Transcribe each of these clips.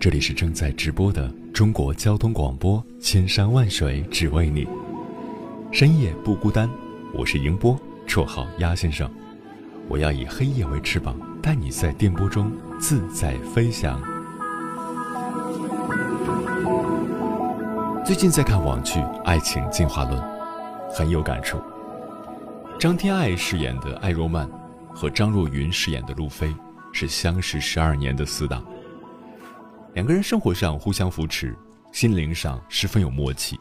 这里是正在直播的。中国交通广播，千山万水只为你，深夜不孤单。我是迎波，绰号鸭先生。我要以黑夜为翅膀，带你在电波中自在飞翔。最近在看网剧《爱情进化论》，很有感触。张天爱饰演的艾若曼和张若昀饰演的路飞是相识十二年的死党。两个人生活上互相扶持，心灵上十分有默契，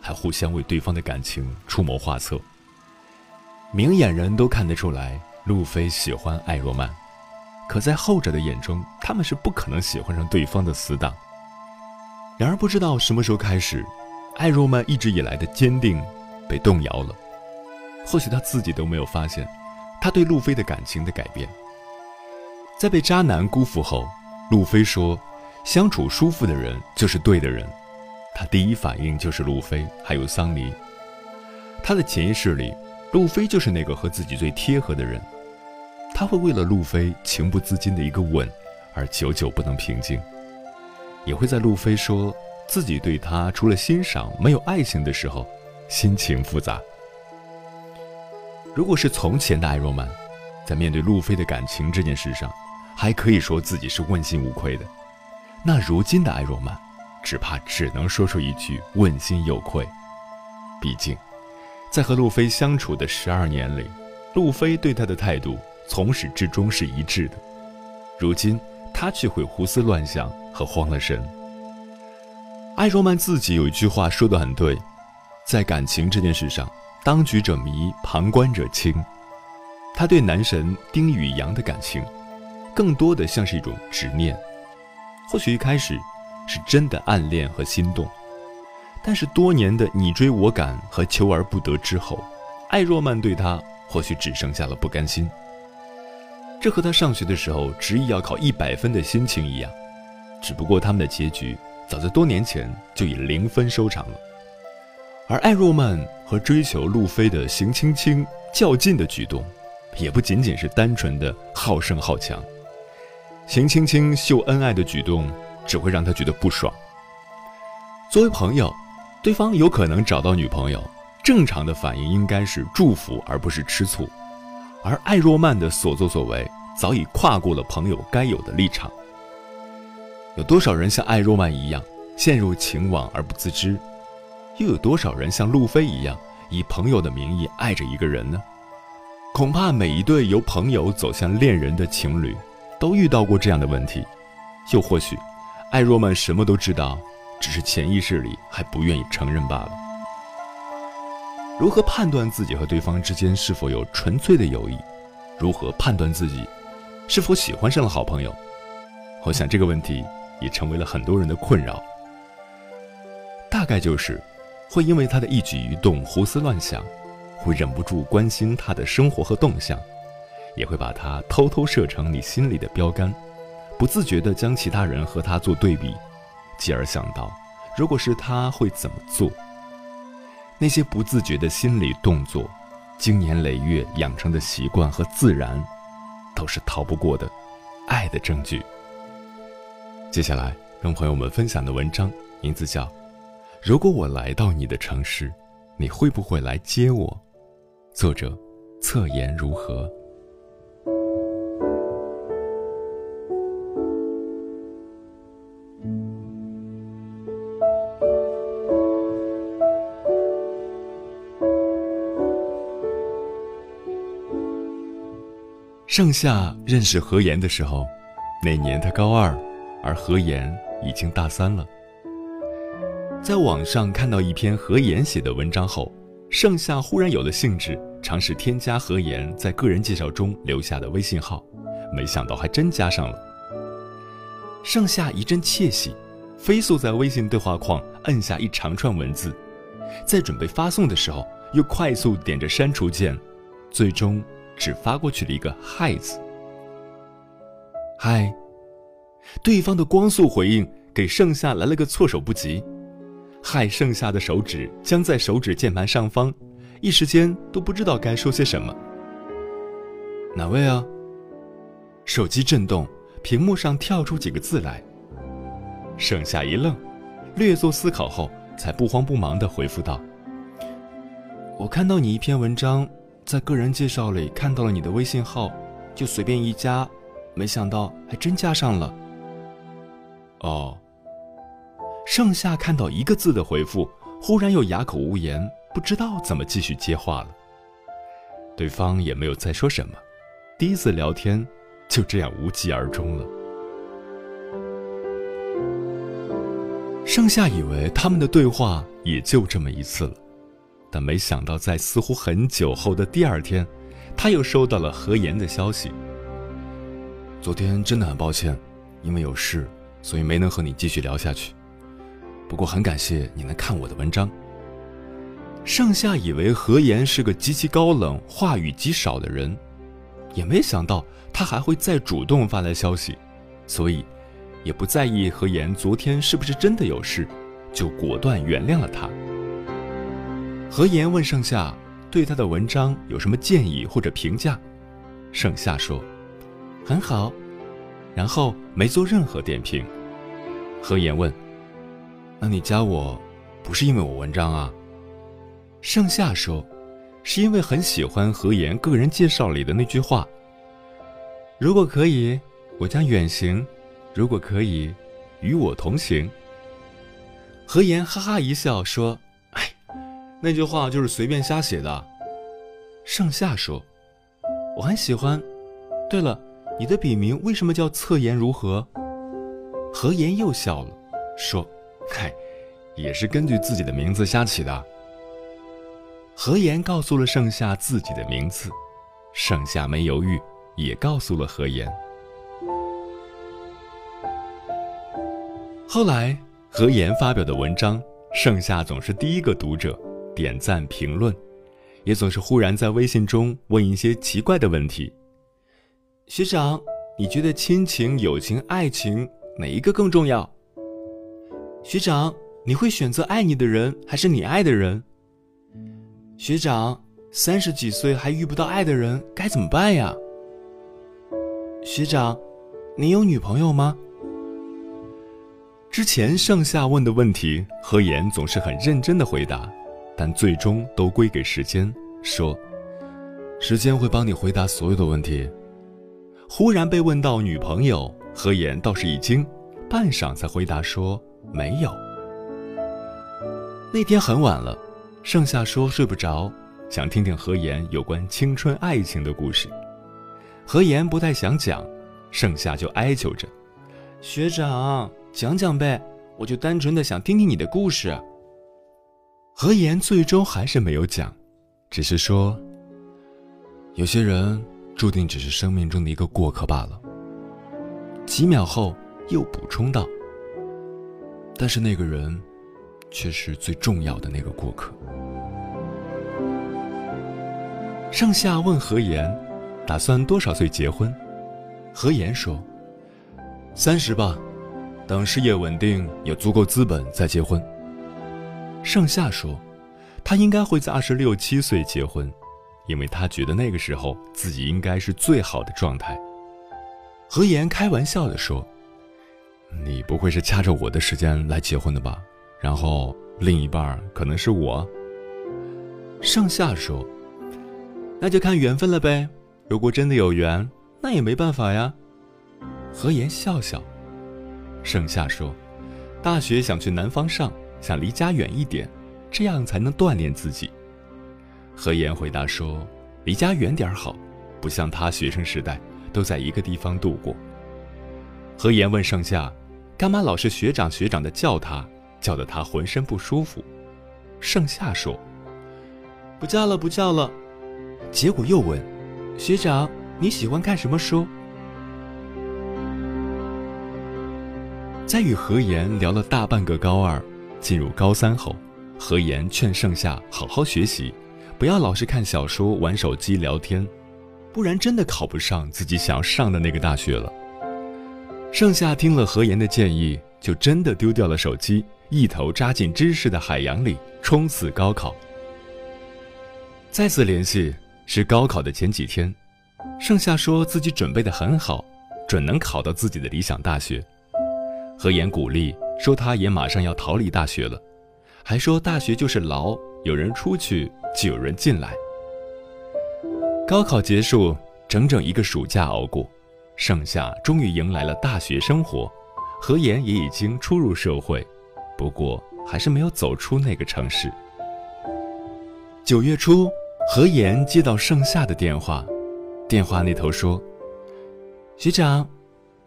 还互相为对方的感情出谋划策。明眼人都看得出来，路飞喜欢艾若曼，可在后者的眼中，他们是不可能喜欢上对方的死党。然而，不知道什么时候开始，艾若曼一直以来的坚定被动摇了。或许他自己都没有发现，他对路飞的感情的改变。在被渣男辜负后，路飞说。相处舒服的人就是对的人，他第一反应就是路飞，还有桑尼。他的潜意识里，路飞就是那个和自己最贴合的人。他会为了路飞情不自禁的一个吻，而久久不能平静，也会在路飞说自己对他除了欣赏没有爱情的时候，心情复杂。如果是从前的艾若曼，在面对路飞的感情这件事上，还可以说自己是问心无愧的。那如今的艾若曼，只怕只能说出一句问心有愧。毕竟，在和路飞相处的十二年里，路飞对他的态度从始至终是一致的。如今他却会胡思乱想和慌了神。艾若曼自己有一句话说的很对，在感情这件事上，当局者迷，旁观者清。他对男神丁宇阳的感情，更多的像是一种执念。或许一开始是真的暗恋和心动，但是多年的你追我赶和求而不得之后，艾若曼对他或许只剩下了不甘心。这和他上学的时候执意要考一百分的心情一样，只不过他们的结局早在多年前就以零分收场了。而艾若曼和追求路飞的邢青青较劲的举动，也不仅仅是单纯的好胜好强。邢青青秀恩爱的举动只会让他觉得不爽。作为朋友，对方有可能找到女朋友，正常的反应应该是祝福而不是吃醋。而艾若曼的所作所为早已跨过了朋友该有的立场。有多少人像艾若曼一样陷入情网而不自知？又有多少人像路飞一样以朋友的名义爱着一个人呢？恐怕每一对由朋友走向恋人的情侣。都遇到过这样的问题，又或许，艾若曼什么都知道，只是潜意识里还不愿意承认罢了。如何判断自己和对方之间是否有纯粹的友谊？如何判断自己是否喜欢上了好朋友？我想这个问题也成为了很多人的困扰。大概就是，会因为他的一举一动胡思乱想，会忍不住关心他的生活和动向。也会把他偷偷设成你心里的标杆，不自觉地将其他人和他做对比，继而想到，如果是他会怎么做。那些不自觉的心理动作，经年累月养成的习惯和自然，都是逃不过的爱的证据。接下来，跟朋友们分享的文章名字叫《如果我来到你的城市，你会不会来接我》，作者侧颜如何。盛夏认识何言的时候，那年他高二，而何言已经大三了。在网上看到一篇何言写的文章后，盛夏忽然有了兴致，尝试添加何言在个人介绍中留下的微信号，没想到还真加上了。盛夏一阵窃喜，飞速在微信对话框摁下一长串文字，在准备发送的时候，又快速点着删除键，最终只发过去了一个“嗨”字。嗨，对方的光速回应给盛夏来了个措手不及。害盛夏的手指僵在手指键盘上方，一时间都不知道该说些什么。哪位啊？手机震动，屏幕上跳出几个字来。盛夏一愣，略作思考后，才不慌不忙地回复道：“我看到你一篇文章，在个人介绍里看到了你的微信号，就随便一加，没想到还真加上了。”哦。盛夏看到一个字的回复，忽然又哑口无言，不知道怎么继续接话了。对方也没有再说什么，第一次聊天就这样无疾而终了。盛夏以为他们的对话也就这么一次了，但没想到在似乎很久后的第二天，他又收到了何言的消息。昨天真的很抱歉，因为有事，所以没能和你继续聊下去。不过很感谢你能看我的文章。盛夏以为何言是个极其高冷、话语极少的人，也没想到他还会再主动发来消息，所以也不在意何言昨天是不是真的有事，就果断原谅了他。何言问盛夏对他的文章有什么建议或者评价，盛夏说：“很好。”然后没做任何点评。何言问。那你加我，不是因为我文章啊？盛夏说，是因为很喜欢何言个人介绍里的那句话。如果可以，我将远行；如果可以，与我同行。何言哈哈一笑说：“，那句话就是随便瞎写的。”盛夏说：“我很喜欢。对了，你的笔名为什么叫侧颜如何？”何言又笑了，说。嗨，也是根据自己的名字瞎起的。何言告诉了盛夏自己的名字，盛夏没犹豫，也告诉了何言。后来，何言发表的文章，盛夏总是第一个读者，点赞评论，也总是忽然在微信中问一些奇怪的问题。学长，你觉得亲情、友情、爱情哪一个更重要？学长，你会选择爱你的人还是你爱的人？学长，三十几岁还遇不到爱的人该怎么办呀？学长，你有女朋友吗？之前盛夏问的问题，何言总是很认真的回答，但最终都归给时间，说：“时间会帮你回答所有的问题。”忽然被问到女朋友，何言倒是一惊，半晌才回答说。没有。那天很晚了，盛夏说睡不着，想听听何言有关青春爱情的故事。何言不太想讲，盛夏就哀求着：“学长，讲讲呗，我就单纯的想听听你的故事。”何言最终还是没有讲，只是说：“有些人注定只是生命中的一个过客罢了。”几秒后又补充道。但是那个人，却是最重要的那个过客。盛夏问何言，打算多少岁结婚？何言说：“三十吧，等事业稳定，有足够资本再结婚。”盛夏说：“他应该会在二十六七岁结婚，因为他觉得那个时候自己应该是最好的状态。”何言开玩笑的说。你不会是掐着我的时间来结婚的吧？然后另一半可能是我。盛夏说：“那就看缘分了呗。如果真的有缘，那也没办法呀。”何言笑笑。盛夏说：“大学想去南方上，想离家远一点，这样才能锻炼自己。”何言回答说：“离家远点好，不像他学生时代都在一个地方度过。何言问盛夏：“干嘛老是学长学长的叫他，叫得他浑身不舒服？”盛夏说：“不叫了，不叫了。”结果又问：“学长，你喜欢看什么书？”在与何言聊了大半个高二，进入高三后，何言劝盛夏好好学习，不要老是看小说、玩手机、聊天，不然真的考不上自己想上的那个大学了。盛夏听了何言的建议，就真的丢掉了手机，一头扎进知识的海洋里，冲刺高考。再次联系。是高考的前几天，盛夏说自己准备的很好，准能考到自己的理想大学。何言鼓励说他也马上要逃离大学了，还说大学就是牢，有人出去就有人进来。高考结束，整整一个暑假熬过，盛夏终于迎来了大学生活，何言也已经初入社会，不过还是没有走出那个城市。九月初。何言接到盛夏的电话，电话那头说：“学长，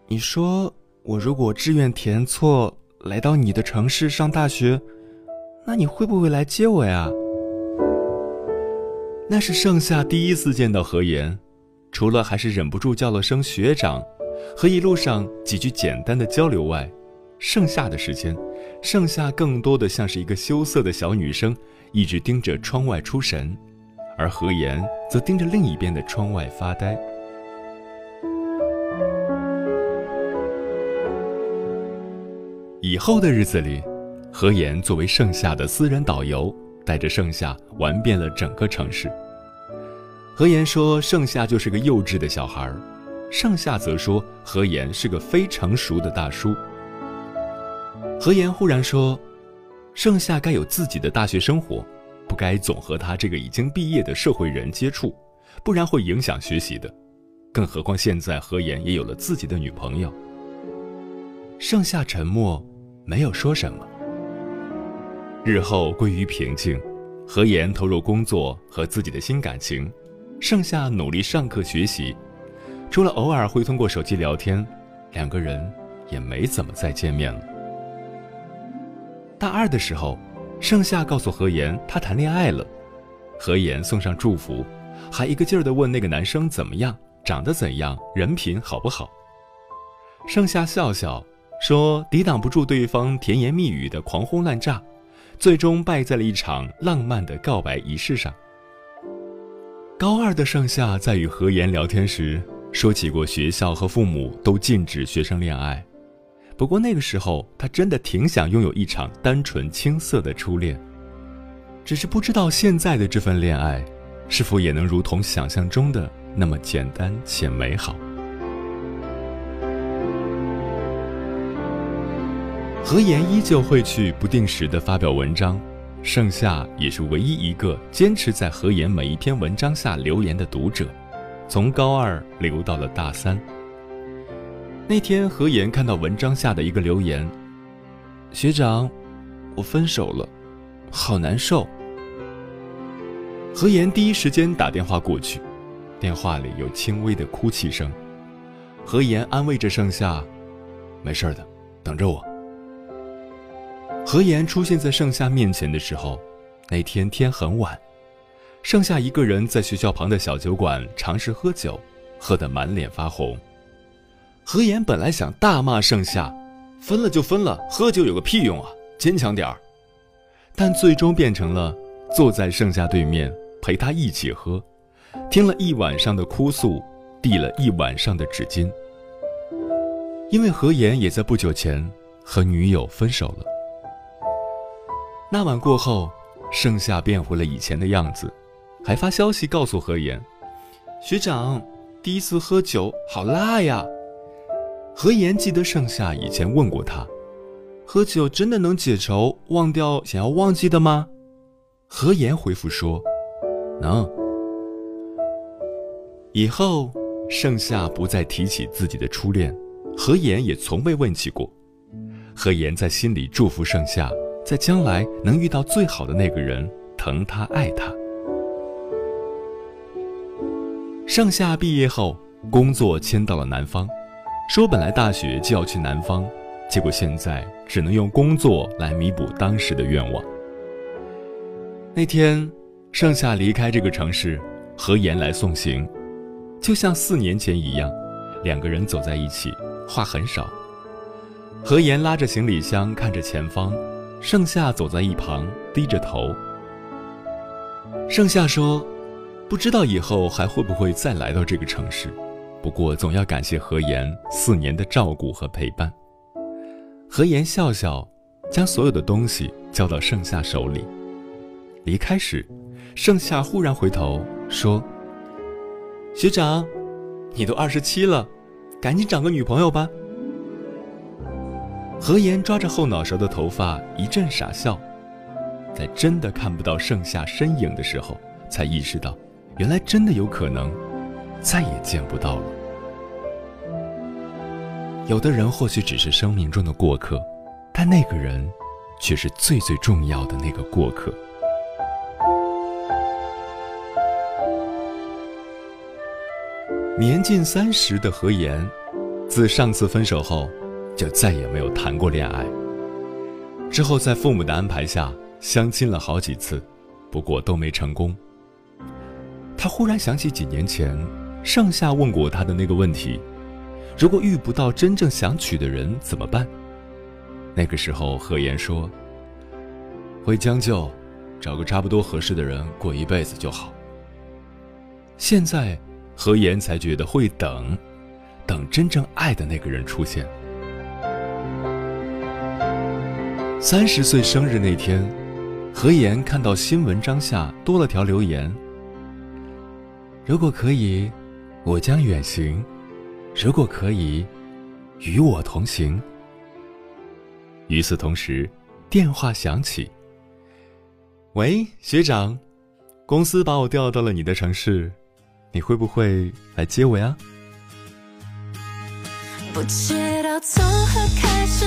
你说我如果志愿填错，来到你的城市上大学，那你会不会来接我呀？”那是盛夏第一次见到何言，除了还是忍不住叫了声学长，和一路上几句简单的交流外，剩下的时间，盛夏更多的像是一个羞涩的小女生，一直盯着窗外出神。而何言则盯着另一边的窗外发呆。以后的日子里，何言作为盛夏的私人导游，带着盛夏玩遍了整个城市。何言说盛夏就是个幼稚的小孩，盛夏则说何言是个非成熟的大叔。何言忽然说，盛夏该有自己的大学生活。不该总和他这个已经毕业的社会人接触，不然会影响学习的。更何况现在何言也有了自己的女朋友。盛夏沉默，没有说什么。日后归于平静，何言投入工作和自己的新感情，盛夏努力上课学习，除了偶尔会通过手机聊天，两个人也没怎么再见面了。大二的时候。盛夏告诉何言，他谈恋爱了。何言送上祝福，还一个劲儿地问那个男生怎么样，长得怎样，人品好不好。盛夏笑笑说：“抵挡不住对方甜言蜜语的狂轰滥炸，最终败在了一场浪漫的告白仪式上。”高二的盛夏在与何言聊天时，说起过学校和父母都禁止学生恋爱。不过那个时候，他真的挺想拥有一场单纯青涩的初恋，只是不知道现在的这份恋爱，是否也能如同想象中的那么简单且美好。何言依旧会去不定时的发表文章，盛夏也是唯一一个坚持在何言每一篇文章下留言的读者，从高二留到了大三。那天，何言看到文章下的一个留言：“学长，我分手了，好难受。”何言第一时间打电话过去，电话里有轻微的哭泣声。何言安慰着盛夏：“没事的，等着我。”何言出现在盛夏面前的时候，那天天很晚，盛夏一个人在学校旁的小酒馆尝试喝酒，喝得满脸发红。何言本来想大骂盛夏，分了就分了，喝酒有个屁用啊，坚强点儿。但最终变成了坐在盛夏对面陪他一起喝，听了一晚上的哭诉，递了一晚上的纸巾。因为何言也在不久前和女友分手了。那晚过后，盛夏变回了以前的样子，还发消息告诉何言：“学长，第一次喝酒好辣呀。”何言记得盛夏以前问过他：“喝酒真的能解愁，忘掉想要忘记的吗？”何言回复说：“能。”以后，盛夏不再提起自己的初恋，何言也从未问起过。何言在心里祝福盛夏，在将来能遇到最好的那个人，疼他爱他。盛夏毕业后，工作迁到了南方，说本来大学就要去南方，结果现在只能用工作来弥补当时的愿望。那天，盛夏离开这个城市，何言来送行，就像四年前一样，两个人走在一起，话很少。何言拉着行李箱看着前方，盛夏走在一旁低着头。盛夏说。不知道以后还会不会再来到这个城市，不过总要感谢何言四年的照顾和陪伴。何言笑笑，将所有的东西交到盛夏手里。离开时，盛夏忽然回头说：“学长，你都二十七了，赶紧找个女朋友吧。”何言抓着后脑勺的头发一阵傻笑，在真的看不到盛夏身影的时候，才意识到。原来真的有可能，再也见不到了。有的人或许只是生命中的过客，但那个人，却是最最重要的那个过客。年近三十的何言，自上次分手后，就再也没有谈过恋爱。之后在父母的安排下，相亲了好几次，不过都没成功。他忽然想起几年前，盛夏问过他的那个问题：如果遇不到真正想娶的人怎么办？那个时候，何言说：“会将就，找个差不多合适的人过一辈子就好。”现在，何言才觉得会等，等真正爱的那个人出现。三十岁生日那天，何言看到新文章下多了条留言。如果可以，我将远行；如果可以，与我同行。与此同时，电话响起。喂，学长，公司把我调到了你的城市，你会不会来接我呀？不知道从何开始，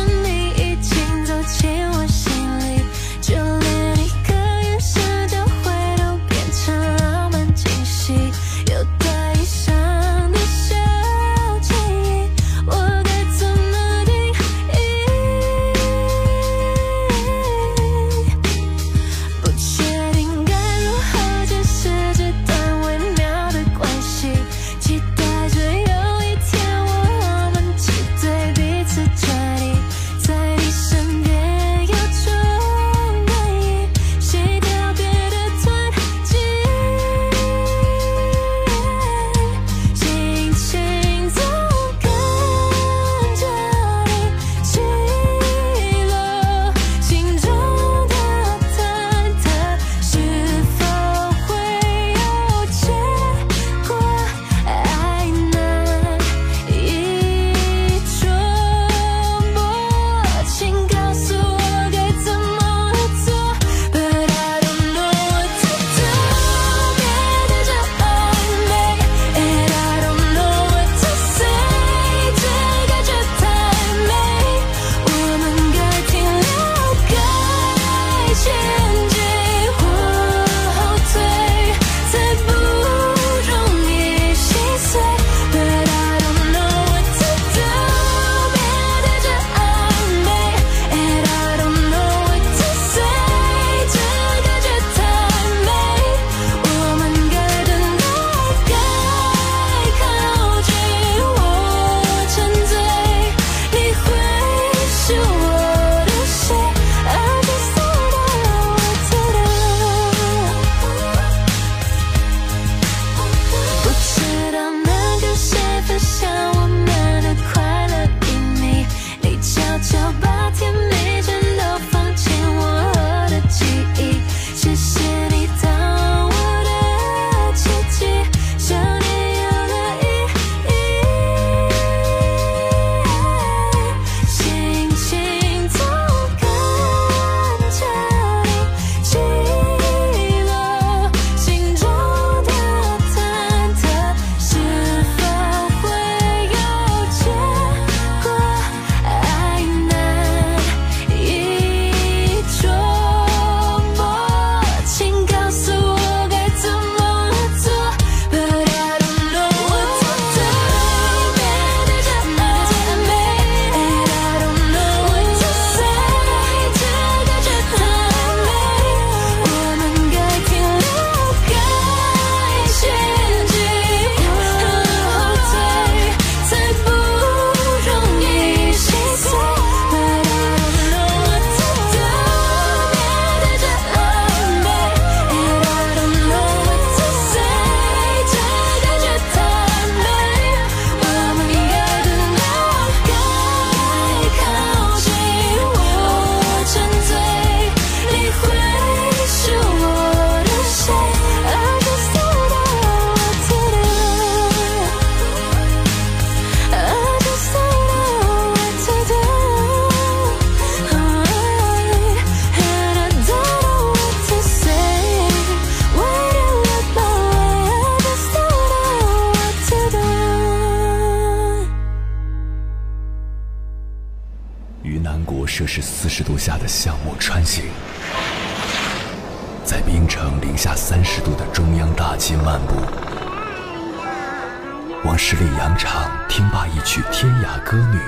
歌女，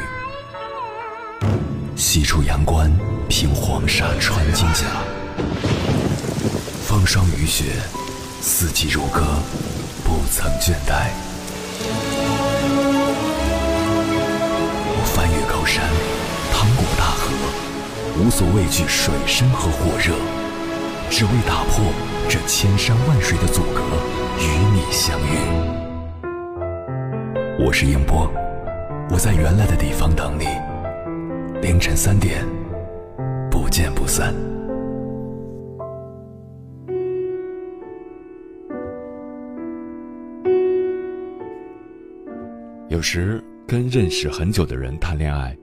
西出阳关凭黄沙穿金甲，风霜雨雪，四季如歌，不曾倦怠。我翻越高山，趟过大河，无所畏惧水深和火热，只为打破这千山万水的阻隔，与你相遇。我是英波，我在原来的地方等你，凌晨三点，不见不散。有时跟认识很久的人谈恋爱，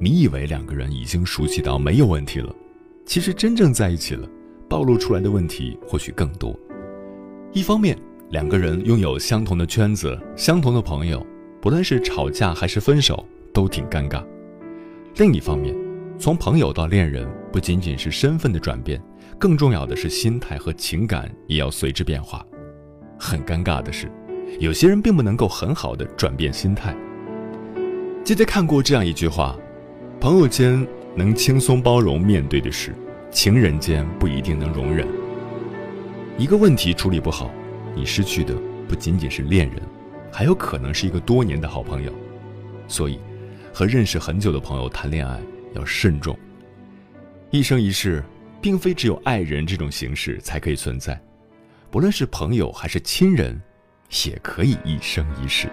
你以为两个人已经熟悉到没有问题了，其实真正在一起了，暴露出来的问题或许更多。一方面，两个人拥有相同的圈子、相同的朋友，不论是吵架还是分手，都挺尴尬。另一方面，从朋友到恋人，不仅仅是身份的转变，更重要的是心态和情感也要随之变化。很尴尬的是。有些人并不能够很好的转变心态。记得看过这样一句话：朋友间能轻松包容面对的事，情人间不一定能容忍。一个问题处理不好，你失去的不仅仅是恋人，还有可能是一个多年的好朋友。所以，和认识很久的朋友谈恋爱要慎重。一生一世，并非只有爱人这种形式才可以存在，不论是朋友还是亲人。也可以一生一世。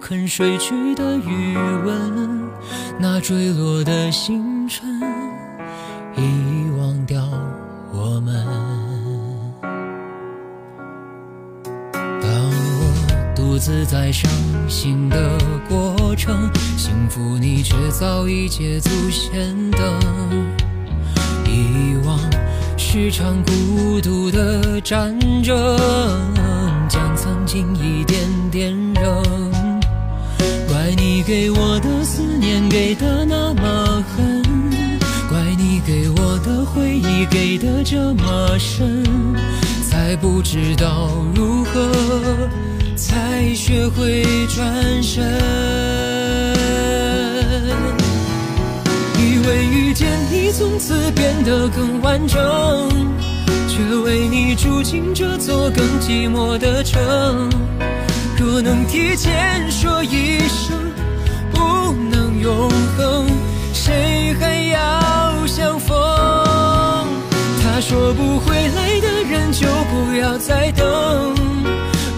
肯睡去的余温，那坠落的星辰，遗忘掉我们。当我独自在伤心的过程，幸福你却早已捷足先登。遗忘是场孤独的战争，将曾经一点点扔。给我的思念给的那么狠，怪你给我的回忆给的这么深，才不知道如何。才学会转身，以为遇见你从此变得更完整，却为你住进这座更寂寞的城。若能提前说一声永恒，谁还要相逢？他说不回来的人就不要再等。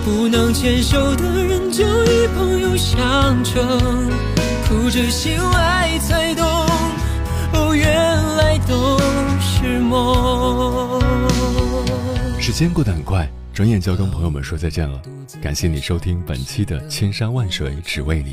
不能牵手的人就以朋友相称，哭着醒来才懂，哦，原来都是梦。时间过得很快，转眼就要跟朋友们说再见了。感谢你收听本期的《千山万水只为你》。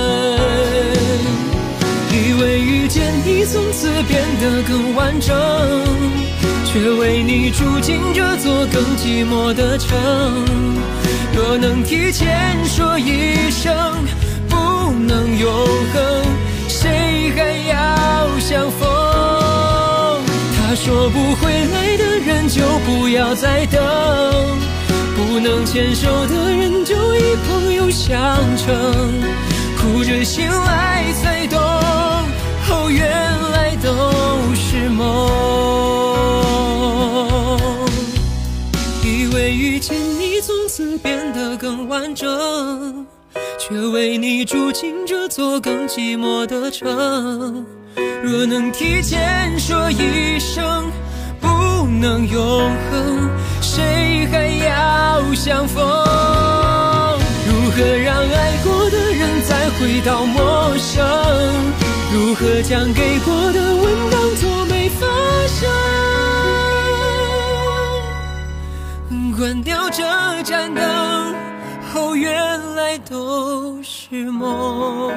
以为遇见你从此变得更完整。却为你住进这座更寂寞的城。若能提前说一声不能永恒，谁还要相逢？他说不回来的人就不要再等。不能牵手的人就以朋友相称，哭着醒来才懂，哦，原来都是梦。以为遇见你从此变得更完整，却为你住进这座更寂寞的城。若能提前说一声不能永恒，谁还要相逢？如何让爱回到陌生？如何将给过的吻当作没发生？关掉这盏灯，后，原来都是梦。